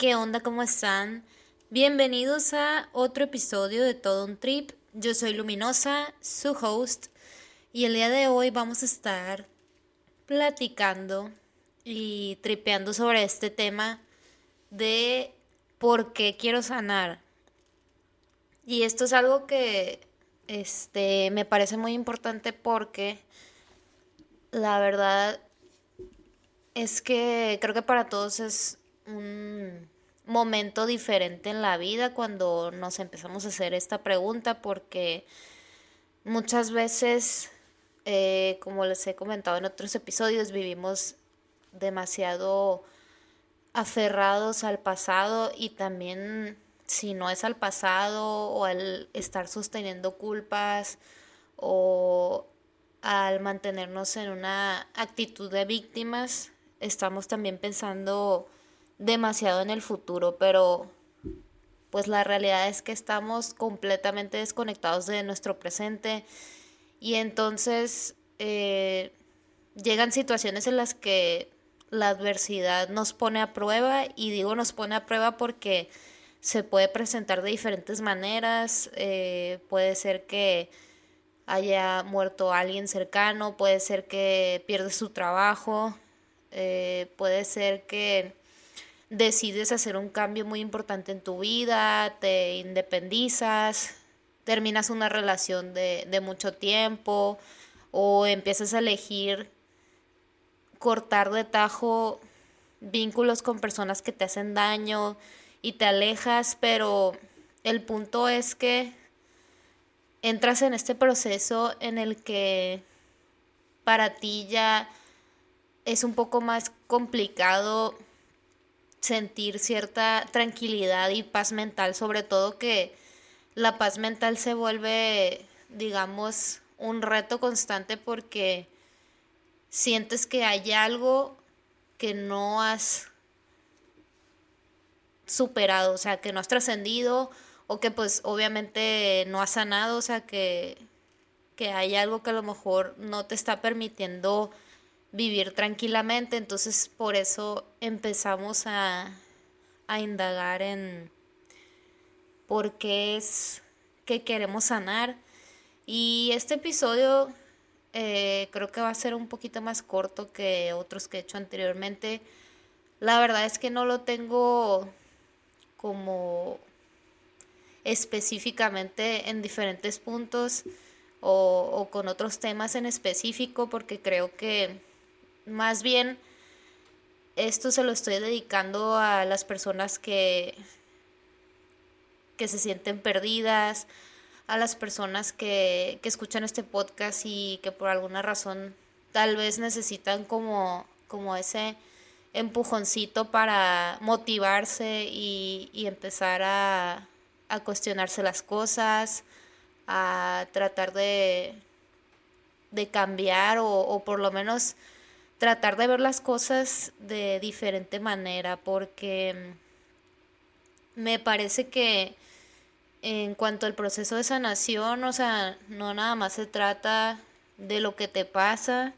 ¿Qué onda? ¿Cómo están? Bienvenidos a otro episodio de Todo un Trip. Yo soy Luminosa, su host, y el día de hoy vamos a estar platicando y tripeando sobre este tema de por qué quiero sanar. Y esto es algo que este, me parece muy importante porque la verdad es que creo que para todos es un momento diferente en la vida cuando nos empezamos a hacer esta pregunta porque muchas veces eh, como les he comentado en otros episodios, vivimos demasiado aferrados al pasado y también si no es al pasado o al estar sosteniendo culpas o al mantenernos en una actitud de víctimas, estamos también pensando demasiado en el futuro, pero pues la realidad es que estamos completamente desconectados de nuestro presente y entonces eh, llegan situaciones en las que la adversidad nos pone a prueba y digo nos pone a prueba porque se puede presentar de diferentes maneras, eh, puede ser que haya muerto alguien cercano, puede ser que pierdes su trabajo, eh, puede ser que decides hacer un cambio muy importante en tu vida, te independizas, terminas una relación de, de mucho tiempo o empiezas a elegir cortar de tajo vínculos con personas que te hacen daño y te alejas, pero el punto es que entras en este proceso en el que para ti ya es un poco más complicado sentir cierta tranquilidad y paz mental, sobre todo que la paz mental se vuelve, digamos, un reto constante porque sientes que hay algo que no has superado, o sea, que no has trascendido o que pues obviamente no has sanado, o sea, que, que hay algo que a lo mejor no te está permitiendo vivir tranquilamente, entonces por eso empezamos a, a indagar en por qué es que queremos sanar. Y este episodio eh, creo que va a ser un poquito más corto que otros que he hecho anteriormente. La verdad es que no lo tengo como específicamente en diferentes puntos o, o con otros temas en específico porque creo que más bien, esto se lo estoy dedicando a las personas que, que se sienten perdidas, a las personas que, que escuchan este podcast y que por alguna razón tal vez necesitan como, como ese empujoncito para motivarse y, y empezar a, a, cuestionarse las cosas, a tratar de, de cambiar o, o por lo menos tratar de ver las cosas de diferente manera, porque me parece que en cuanto al proceso de sanación, o sea, no nada más se trata de lo que te pasa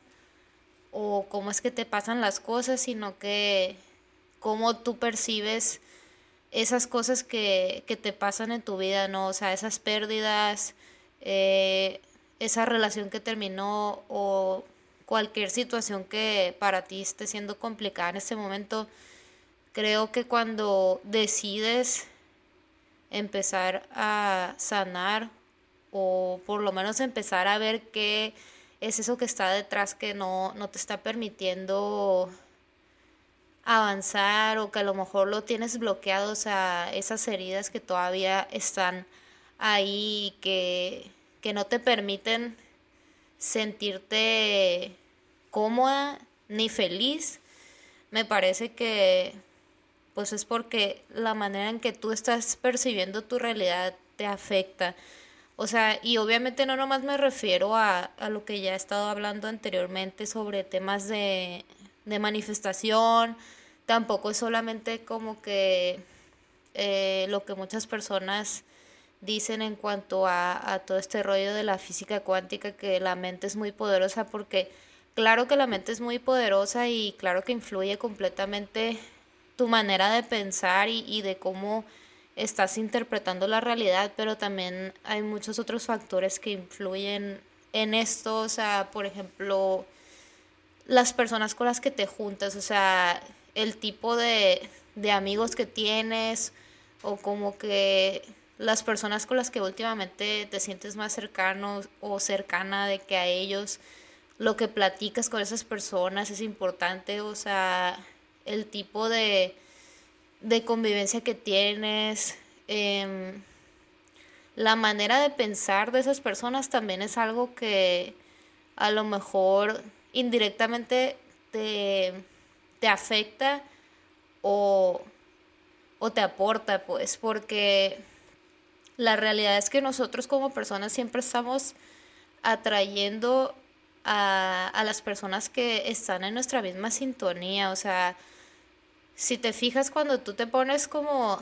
o cómo es que te pasan las cosas, sino que cómo tú percibes esas cosas que, que te pasan en tu vida, ¿no? O sea, esas pérdidas, eh, esa relación que terminó o cualquier situación que para ti esté siendo complicada en este momento, creo que cuando decides empezar a sanar o por lo menos empezar a ver qué es eso que está detrás que no, no te está permitiendo avanzar o que a lo mejor lo tienes bloqueado, o sea, esas heridas que todavía están ahí que, que no te permiten sentirte cómoda ni feliz. Me parece que pues es porque la manera en que tú estás percibiendo tu realidad te afecta. O sea, y obviamente no nomás me refiero a, a lo que ya he estado hablando anteriormente sobre temas de, de manifestación, tampoco es solamente como que eh, lo que muchas personas dicen en cuanto a, todo este rollo de la física cuántica, que la mente es muy poderosa, porque claro que la mente es muy poderosa y claro que influye completamente tu manera de pensar y, y de cómo estás interpretando la realidad, pero también hay muchos otros factores que influyen en esto, o sea, por ejemplo, las personas con las que te juntas, o sea, el tipo de, de amigos que tienes o como que las personas con las que últimamente te sientes más cercano o cercana de que a ellos, lo que platicas con esas personas es importante, o sea, el tipo de, de convivencia que tienes, em, la manera de pensar de esas personas también es algo que a lo mejor indirectamente te, te afecta o, o te aporta, pues, porque la realidad es que nosotros como personas siempre estamos atrayendo a, a, las personas que están en nuestra misma sintonía. O sea, si te fijas cuando tú te pones como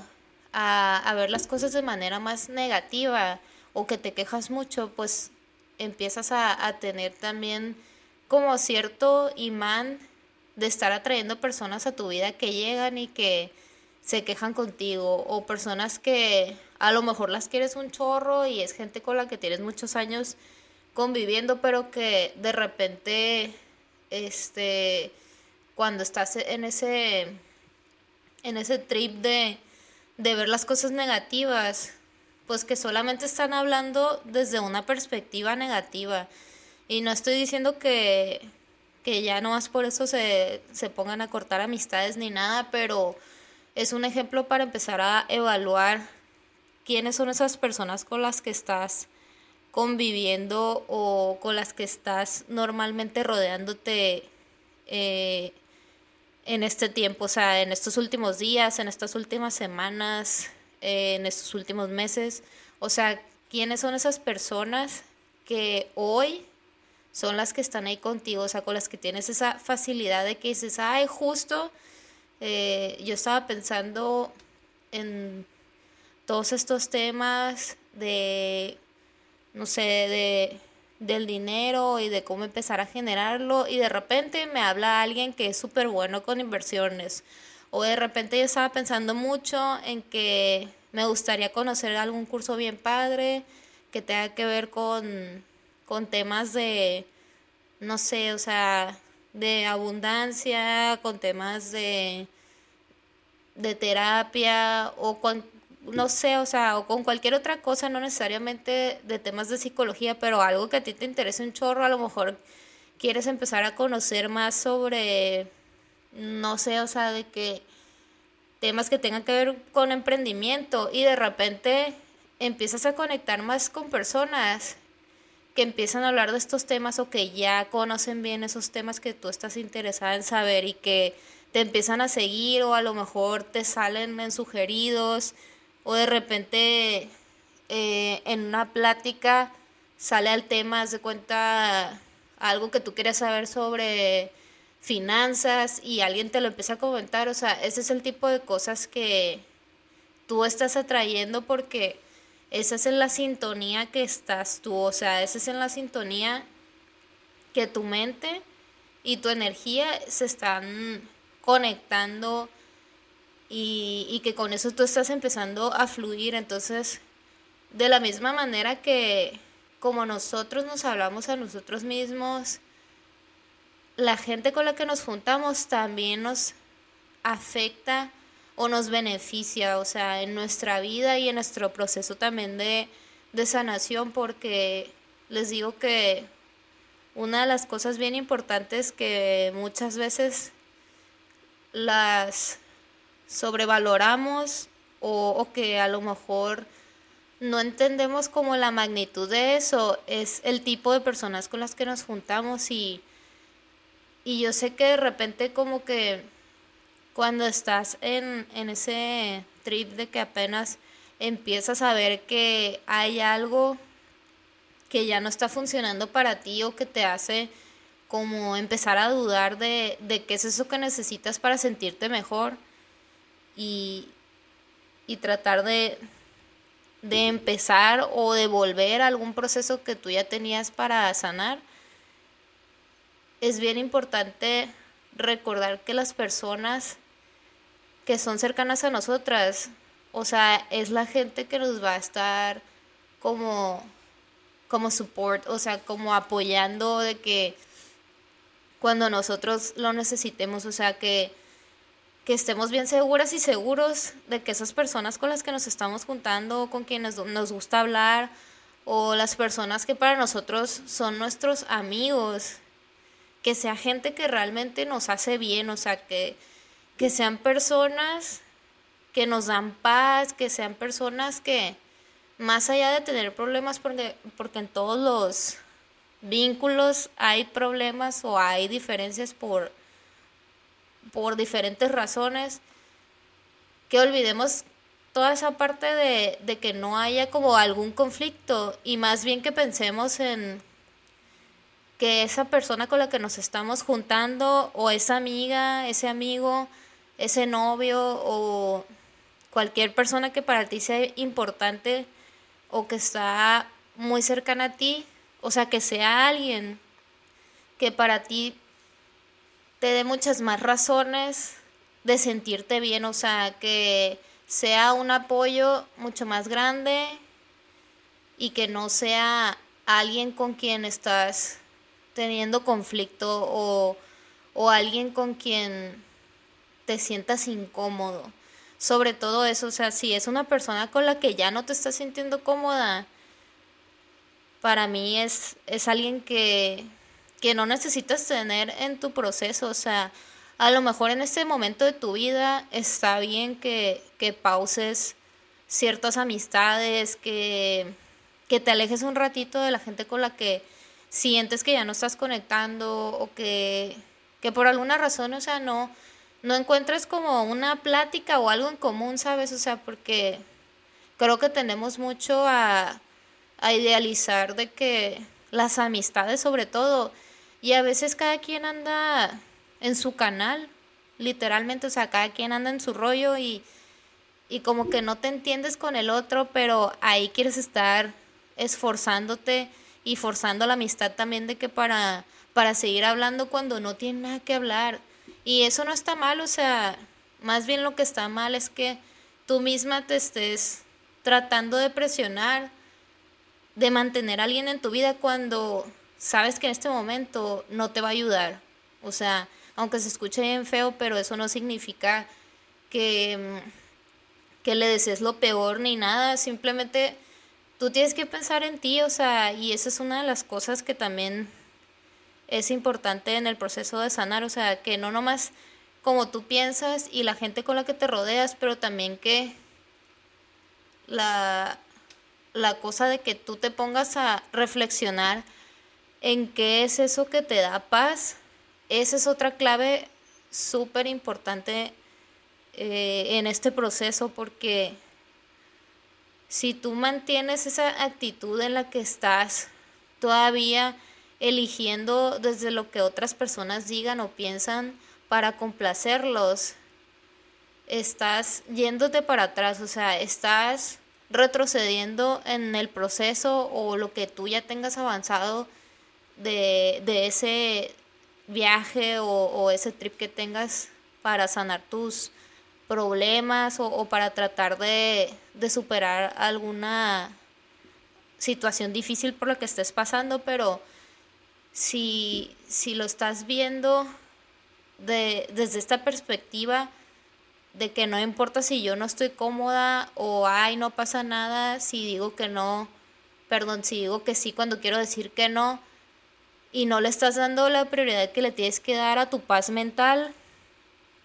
a, a ver las cosas de manera más negativa o que te quejas mucho, pues empiezas a, a tener también como cierto imán de estar atrayendo personas a tu vida que llegan y que se quejan contigo o personas que a lo mejor las quieres un chorro y es gente con la que tienes muchos años conviviendo, pero que de repente este cuando estás en ese en ese trip de de ver las cosas negativas, pues que solamente están hablando desde una perspectiva negativa. Y no estoy diciendo que, que ya no más por eso se, se pongan a cortar amistades ni nada, pero es un ejemplo para empezar a evaluar quiénes son esas personas con las que estás conviviendo o con las que estás normalmente rodeándote eh, en este tiempo, o sea, en estos últimos días, en estas últimas semanas, eh, en estos últimos meses. O sea, quiénes son esas personas que hoy son las que están ahí contigo, o sea, con las que tienes esa facilidad de que dices, ay, justo, eh, yo estaba pensando en todos estos temas de, no sé, de del dinero y de cómo empezar a generarlo y de repente me habla alguien que es súper bueno con inversiones o de repente yo estaba pensando mucho en que me gustaría conocer algún curso bien padre que tenga que ver con con temas de, no sé, o sea, de abundancia, con temas de, de terapia o con, no sé, o sea, o con cualquier otra cosa, no necesariamente de temas de psicología, pero algo que a ti te interese un chorro, a lo mejor quieres empezar a conocer más sobre, no sé, o sea, de que temas que tengan que ver con emprendimiento y de repente empiezas a conectar más con personas que empiezan a hablar de estos temas o que ya conocen bien esos temas que tú estás interesada en saber y que te empiezan a seguir o a lo mejor te salen en sugeridos o de repente eh, en una plática sale al tema, haz de cuenta algo que tú quieres saber sobre finanzas y alguien te lo empieza a comentar, o sea, ese es el tipo de cosas que tú estás atrayendo porque esa es en la sintonía que estás tú, o sea, esa es en la sintonía que tu mente y tu energía se están conectando y, que con eso tú estás empezando a fluir. Entonces, de la misma manera que como nosotros nos hablamos a nosotros mismos, la gente con la que nos juntamos también nos afecta o nos beneficia, o sea, en nuestra vida y en nuestro proceso también de, de sanación, porque les digo que una de las cosas bien importantes que muchas veces las sobrevaloramos o, que a lo mejor no entendemos como la magnitud de eso. Es el tipo de personas con las que nos juntamos y, y yo sé que de repente como que cuando estás en, en ese trip de que apenas empiezas a ver que hay algo que ya no está funcionando para ti o que te hace como empezar a dudar de, de qué es eso que necesitas para sentirte mejor y, y tratar de, de empezar o de volver a algún proceso que tú ya tenías para sanar, es bien importante recordar que las personas que son cercanas a nosotras, o sea, es la gente que nos va a estar como como support, o sea, como apoyando de que cuando nosotros lo necesitemos, o sea, que, que estemos bien seguras y seguros de que esas personas con las que nos estamos juntando, con quienes nos gusta hablar, o las personas que para nosotros son nuestros amigos, que sea gente que realmente nos hace bien, o sea, que, que sean personas que nos dan paz, que sean personas que, más allá de tener problemas, porque, porque en todos los vínculos hay problemas o hay diferencias por, por diferentes razones, que olvidemos toda esa parte de, de que no haya como algún conflicto y más bien que pensemos en que esa persona con la que nos estamos juntando o esa amiga, ese amigo, ese novio o cualquier persona que para ti sea importante, o que está muy cercana a ti, o sea, que sea alguien que para ti te dé muchas más razones de sentirte bien, o sea, que sea un apoyo mucho más grande y que no sea alguien con quien estás teniendo conflicto o, o alguien con quien te sientas incómodo. Sobre todo eso, o sea, si es una persona con la que ya no te estás sintiendo cómoda, para mí es, es alguien que, que no necesitas tener en tu proceso, o sea, a lo mejor en este momento de tu vida está bien que, que pauses ciertas amistades, que, que te alejes un ratito de la gente con la que sientes que ya no estás conectando o que, que por alguna razón, o sea, no, no encuentres como una plática o algo en común, ¿sabes? O sea, porque creo que tenemos mucho a, a idealizar de que las amistades sobre todo, y a veces cada quien anda en su canal, literalmente, o sea, cada quien anda en su rollo y, y como que no te entiendes con el otro, pero ahí quieres estar esforzándote y forzando la amistad también de que para, para seguir hablando cuando no tiene nada que hablar. Y eso no está mal, o sea, más bien lo que está mal es que tú misma te estés tratando de presionar, de mantener a alguien en tu vida cuando sabes que en este momento no te va a ayudar. O sea, aunque se escuche bien feo, pero eso no significa que, que le desees lo peor ni nada, simplemente tú tienes que pensar en ti, o sea, y esa es una de las cosas que también es importante en el proceso de sanar, o sea, que no nomás como tú piensas y la gente con la que te rodeas, pero también que la, la cosa de que tú te pongas a reflexionar en qué es eso que te da paz, esa es otra clave súper importante eh, en este proceso porque si tú mantienes esa actitud en la que estás todavía eligiendo desde lo que otras personas digan o piensan para complacerlos, estás yéndote para atrás, o sea, estás retrocediendo en el proceso o lo que tú ya tengas avanzado de, ese viaje o, ese trip que tengas para sanar tus problemas o, o para tratar de, de, superar alguna situación difícil por la que estés pasando, pero si, si lo estás viendo de, desde esta perspectiva de que no importa si yo no estoy cómoda o ay, no pasa nada, si digo que no, perdón, si digo que sí cuando quiero decir que no, y no le estás dando la prioridad que le tienes que dar a tu paz mental,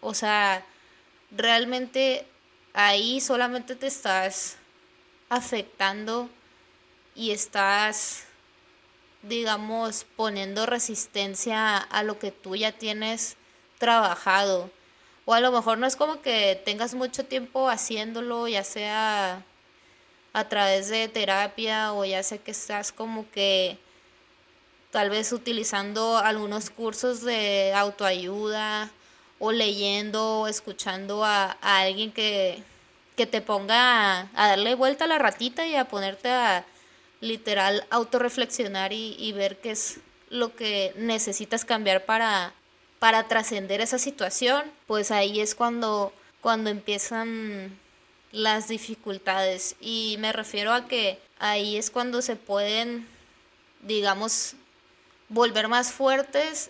o sea, realmente ahí solamente te estás afectando y estás digamos, poniendo resistencia a lo que tú ya tienes trabajado. O a lo mejor no es como que tengas mucho tiempo haciéndolo, ya sea a través de terapia o ya sea que estás como que tal vez utilizando algunos cursos de autoayuda o leyendo o escuchando a, alguien que, que, te ponga a, darle vuelta a la ratita y a ponerte a literal autorreflexionar y, y ver qué es lo que necesitas cambiar para, para trascender esa situación, pues ahí es cuando, cuando empiezan las dificultades. Y me refiero a que ahí es cuando se pueden, digamos, volver más fuertes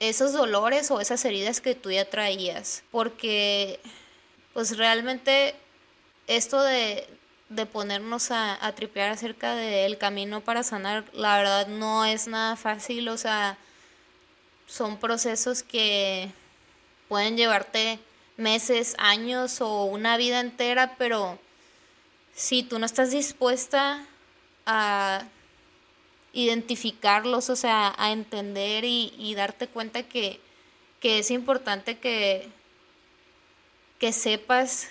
esos dolores o esas heridas que tú ya traías. Porque, pues realmente esto de, de ponernos a, a tripear acerca del camino para sanar, la verdad no es nada fácil. O sea, son procesos que pueden llevarte meses, años o una vida entera, pero si tú no estás dispuesta a identificarlos, o sea, a entender y, darte cuenta que, que, es importante que, que sepas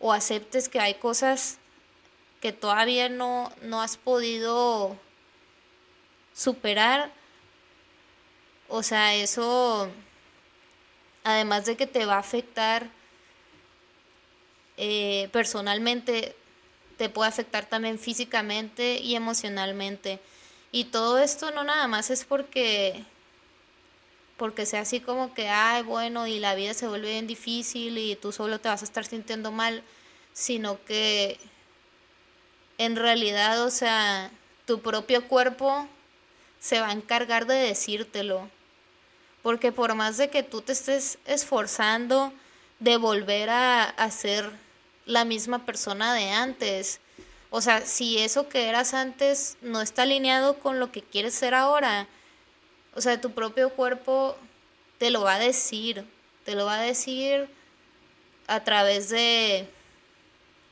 o aceptes que hay cosas que todavía no, no has podido superar. O sea, eso, además de que te va a afectar eh, personalmente, te puede afectar también físicamente y emocionalmente. Y todo esto no nada más es porque porque sea así como que, ay, bueno, y la vida se vuelve bien difícil y tú solo te vas a estar sintiendo mal, sino que en realidad, o sea, tu propio cuerpo se va a encargar de decírtelo. Porque por más de que tú te estés esforzando de volver a, ser la misma persona de antes. O sea, si eso que eras antes no está alineado con lo que quieres ser ahora, o sea, tu propio cuerpo te lo va a decir, te lo va a decir a través de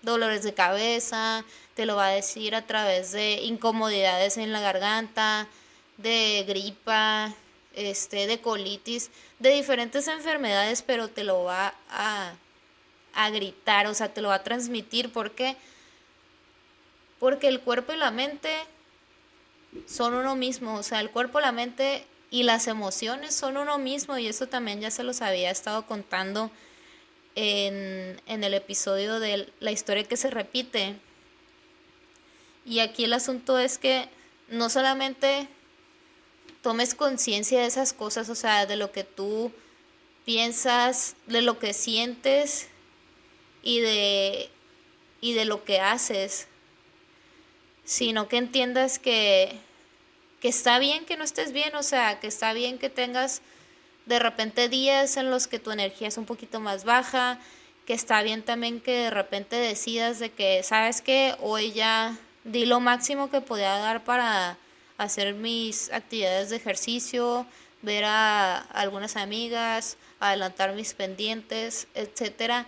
dolores de cabeza, te lo va a decir a través de incomodidades en la garganta, de gripa, este, de colitis, de diferentes enfermedades, pero te lo va a a gritar, o sea, te lo va a transmitir. ¿Por qué? Porque el cuerpo y la mente son uno mismo, o sea, el cuerpo, la mente y las emociones son uno mismo y eso también ya se los había estado contando en, en el episodio de la historia que se repite. Y aquí el asunto es que no solamente tomes conciencia de esas cosas, o sea, de lo que tú piensas, de lo que sientes y de, y de lo que haces, sino que entiendas que, que está bien que no estés bien, o sea, que está bien que tengas de repente días en los que tu energía es un poquito más baja, que está bien también que de repente decidas de que, ¿sabes que Hoy ya di lo máximo que podía dar para hacer mis actividades de ejercicio, ver a algunas amigas, adelantar mis pendientes, etcétera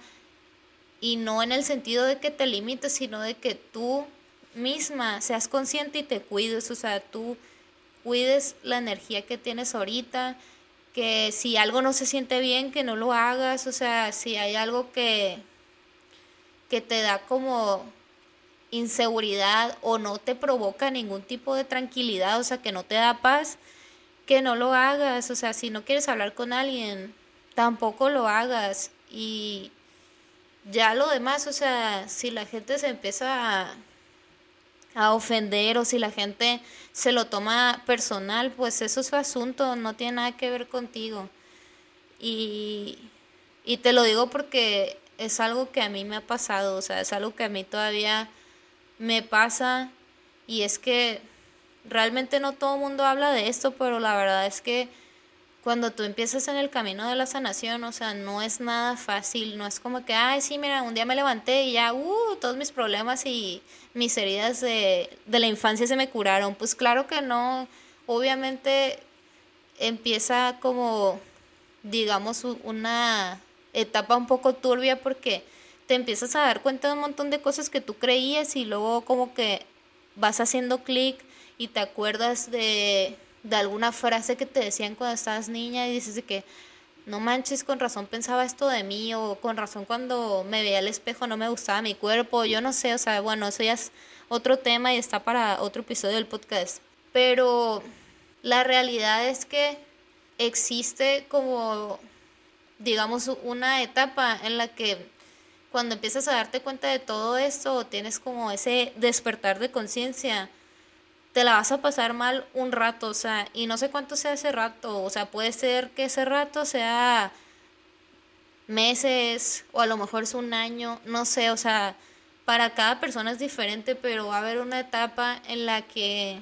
y no en el sentido de que te limites, sino de que tú misma seas consciente y te cuides, o sea, tú cuides la energía que tienes ahorita, que si algo no se siente bien, que no lo hagas, o sea, si hay algo que, que te da como inseguridad o no te provoca ningún tipo de tranquilidad, o sea, que no te da paz, que no lo hagas, o sea, si no quieres hablar con alguien, tampoco lo hagas. Y ya lo demás, o sea, si la gente se empieza a, a, ofender o si la gente se lo toma personal, pues eso es su asunto, no tiene nada que ver contigo. Y, y te lo digo porque es algo que a mí me ha pasado, o sea, es algo que a mí todavía me pasa y es que realmente no todo el mundo habla de esto, pero la verdad es que cuando tú empiezas en el camino de la sanación, o sea, no es nada fácil, no es como que, ay, sí, mira, un día me levanté y ya, uh, todos mis problemas y mis heridas de, de la infancia se me curaron. Pues claro que no, obviamente empieza como, digamos, una etapa un poco turbia porque te empiezas a dar cuenta de un montón de cosas que tú creías y luego como que vas haciendo clic y te acuerdas de de alguna frase que te decían cuando estabas niña y dices de que, no manches, con razón pensaba esto de mí, o con razón cuando me veía al espejo no me gustaba mi cuerpo, yo no sé, o sea, bueno, eso ya es otro tema y está para otro episodio del podcast. Pero la realidad es que existe como, digamos, una etapa en la que cuando empiezas a darte cuenta de todo esto, tienes como ese despertar de conciencia, te la vas a pasar mal un rato, o sea, y no sé cuánto sea ese rato, o sea, puede ser que ese rato sea meses o a lo mejor es un año, no sé, o sea, para cada persona es diferente, pero va a haber una etapa en la que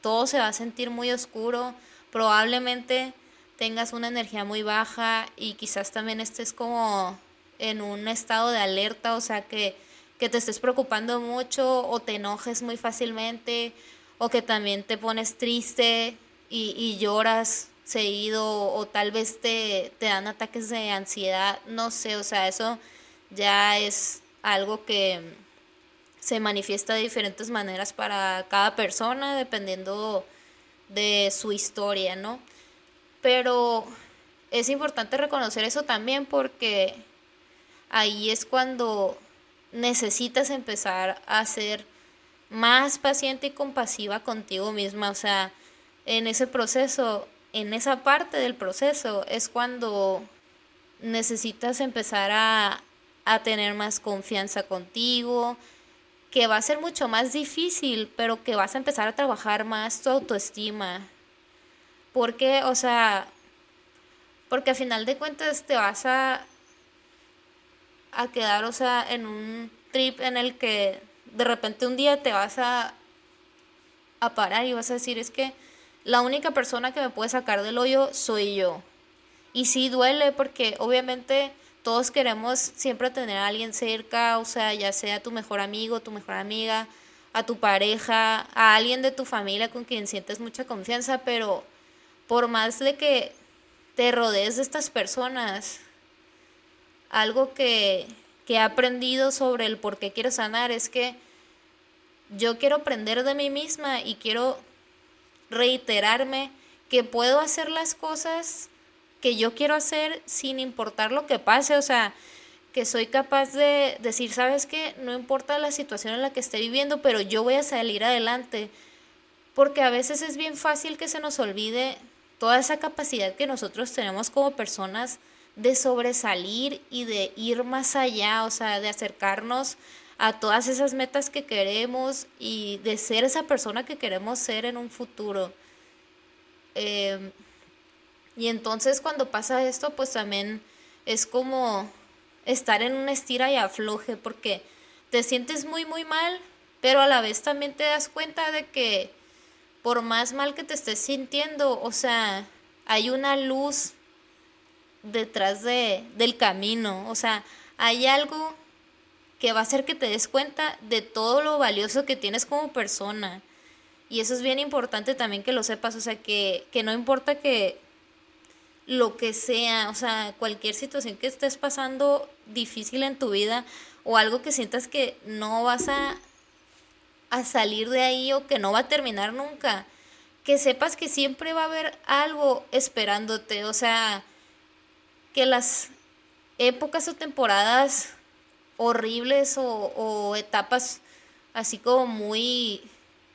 todo se va a sentir muy oscuro, probablemente tengas una energía muy baja y quizás también estés como en un estado de alerta, o sea, que, que te estés preocupando mucho o te enojes muy fácilmente o que también te pones triste y, y lloras seguido o tal vez te, te dan ataques de ansiedad, no sé, o sea, eso ya es algo que se manifiesta de diferentes maneras para cada persona dependiendo de su historia, ¿no? Pero es importante reconocer eso también porque ahí es cuando necesitas empezar a ser más paciente y compasiva contigo misma. O sea, en ese proceso, en esa parte del proceso es cuando necesitas empezar a, a tener más confianza contigo, que va a ser mucho más difícil, pero que vas a empezar a trabajar más tu autoestima. Porque, o sea, porque a final de cuentas te vas a, a quedar, o sea, en un trip en el que de repente un día te vas a, a parar y vas a decir, es que la única persona que me puede sacar del hoyo soy yo. Y sí duele porque obviamente todos queremos siempre tener a alguien cerca, o sea, ya sea tu mejor amigo, tu mejor amiga, a tu pareja, a alguien de tu familia con quien sientes mucha confianza, pero por más de que te rodees de estas personas, algo que, que he aprendido sobre el por qué quiero sanar es que yo quiero aprender de mí misma y quiero reiterarme que puedo hacer las cosas que yo quiero hacer sin importar lo que pase, o sea, que soy capaz de decir, sabes qué, no importa la situación en la que esté viviendo, pero yo voy a salir adelante, porque a veces es bien fácil que se nos olvide toda esa capacidad que nosotros tenemos como personas de sobresalir y de ir más allá, o sea, de acercarnos a todas esas metas que queremos y de ser esa persona que queremos ser en un futuro. Em, y entonces cuando pasa esto, pues también es como estar en un estira y afloje, porque te sientes muy, muy mal, pero a la vez también te das cuenta de que por más mal que te estés sintiendo, o sea, hay una luz detrás de, del camino, o sea, hay algo que va a hacer que te des cuenta de todo lo valioso que tienes como persona. Y eso es bien importante también que lo sepas, o sea, que, que no importa que lo que sea, o sea, cualquier situación que estés pasando difícil en tu vida o algo que sientas que no vas a, a salir de ahí o que no va a terminar nunca, que sepas que siempre va a haber algo esperándote, o sea, que las épocas o temporadas horribles o, etapas así como muy,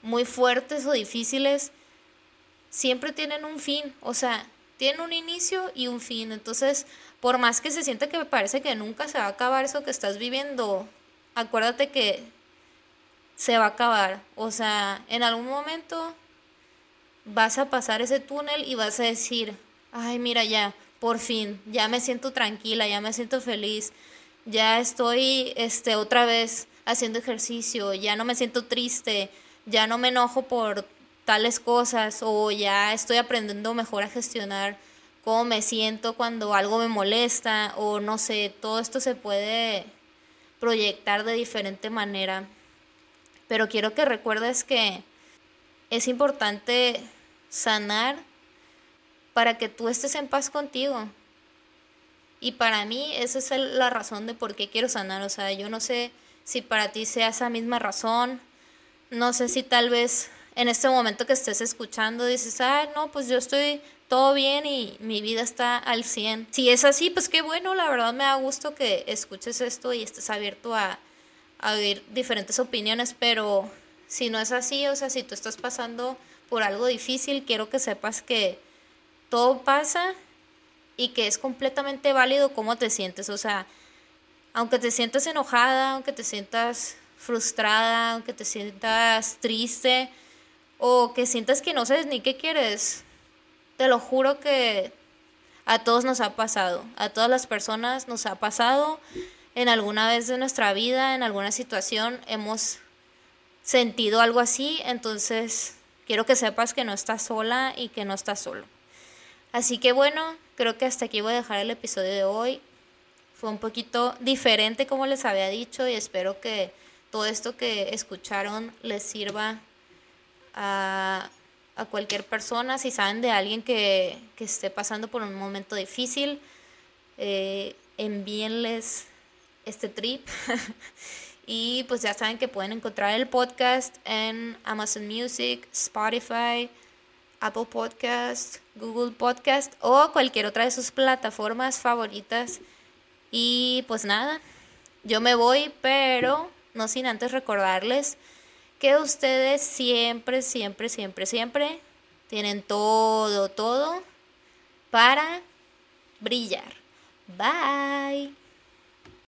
muy fuertes o difíciles, siempre tienen un fin, o sea, tienen un inicio y un fin. Entonces, por más que se sienta que me parece que nunca se va a acabar eso que estás viviendo, acuérdate que se va a acabar. O sea, en algún momento vas a pasar ese túnel y vas a decir, ay, mira ya, por fin, ya me siento tranquila, ya me siento feliz, ya estoy este otra vez haciendo ejercicio, ya no me siento triste, ya no me enojo por tales cosas o ya estoy aprendiendo mejor a gestionar cómo me siento cuando algo me molesta o no sé, todo esto se puede proyectar de diferente manera. Pero quiero que recuerdes que es importante sanar para que tú estés en paz contigo. Y para mí esa es la razón de por qué quiero sanar. O sea, yo no sé si para ti sea esa misma razón. No sé si tal vez en este momento que estés escuchando dices, ah, no, pues yo estoy todo bien y mi vida está al 100. Si es así, pues qué bueno, la verdad me da gusto que escuches esto y estés abierto a, a oír diferentes opiniones, pero si no es así, o sea, si tú estás pasando por algo difícil, quiero que sepas que todo pasa y que es completamente válido cómo te sientes, o sea, aunque te sientas enojada, aunque te sientas frustrada, aunque te sientas triste o que sientas que no sabes ni qué quieres, te lo juro que a todos nos ha pasado, a todas las personas nos ha pasado en alguna vez de nuestra vida, en alguna situación hemos sentido algo así, entonces quiero que sepas que no estás sola y que no estás solo. Así que bueno, creo que hasta aquí voy a dejar el episodio de hoy. Fue un poquito diferente como les había dicho y espero que todo esto que escucharon les sirva a, cualquier persona. Si saben de alguien que, esté pasando por un momento difícil, eh, envíenles este trip. y pues ya saben que pueden encontrar el podcast en Amazon Music, Spotify, Apple Podcast, Google Podcast o cualquier otra de sus plataformas favoritas. Y pues nada, yo me voy, pero no sin antes recordarles que ustedes siempre, siempre, siempre, siempre tienen todo, todo para brillar. Bye.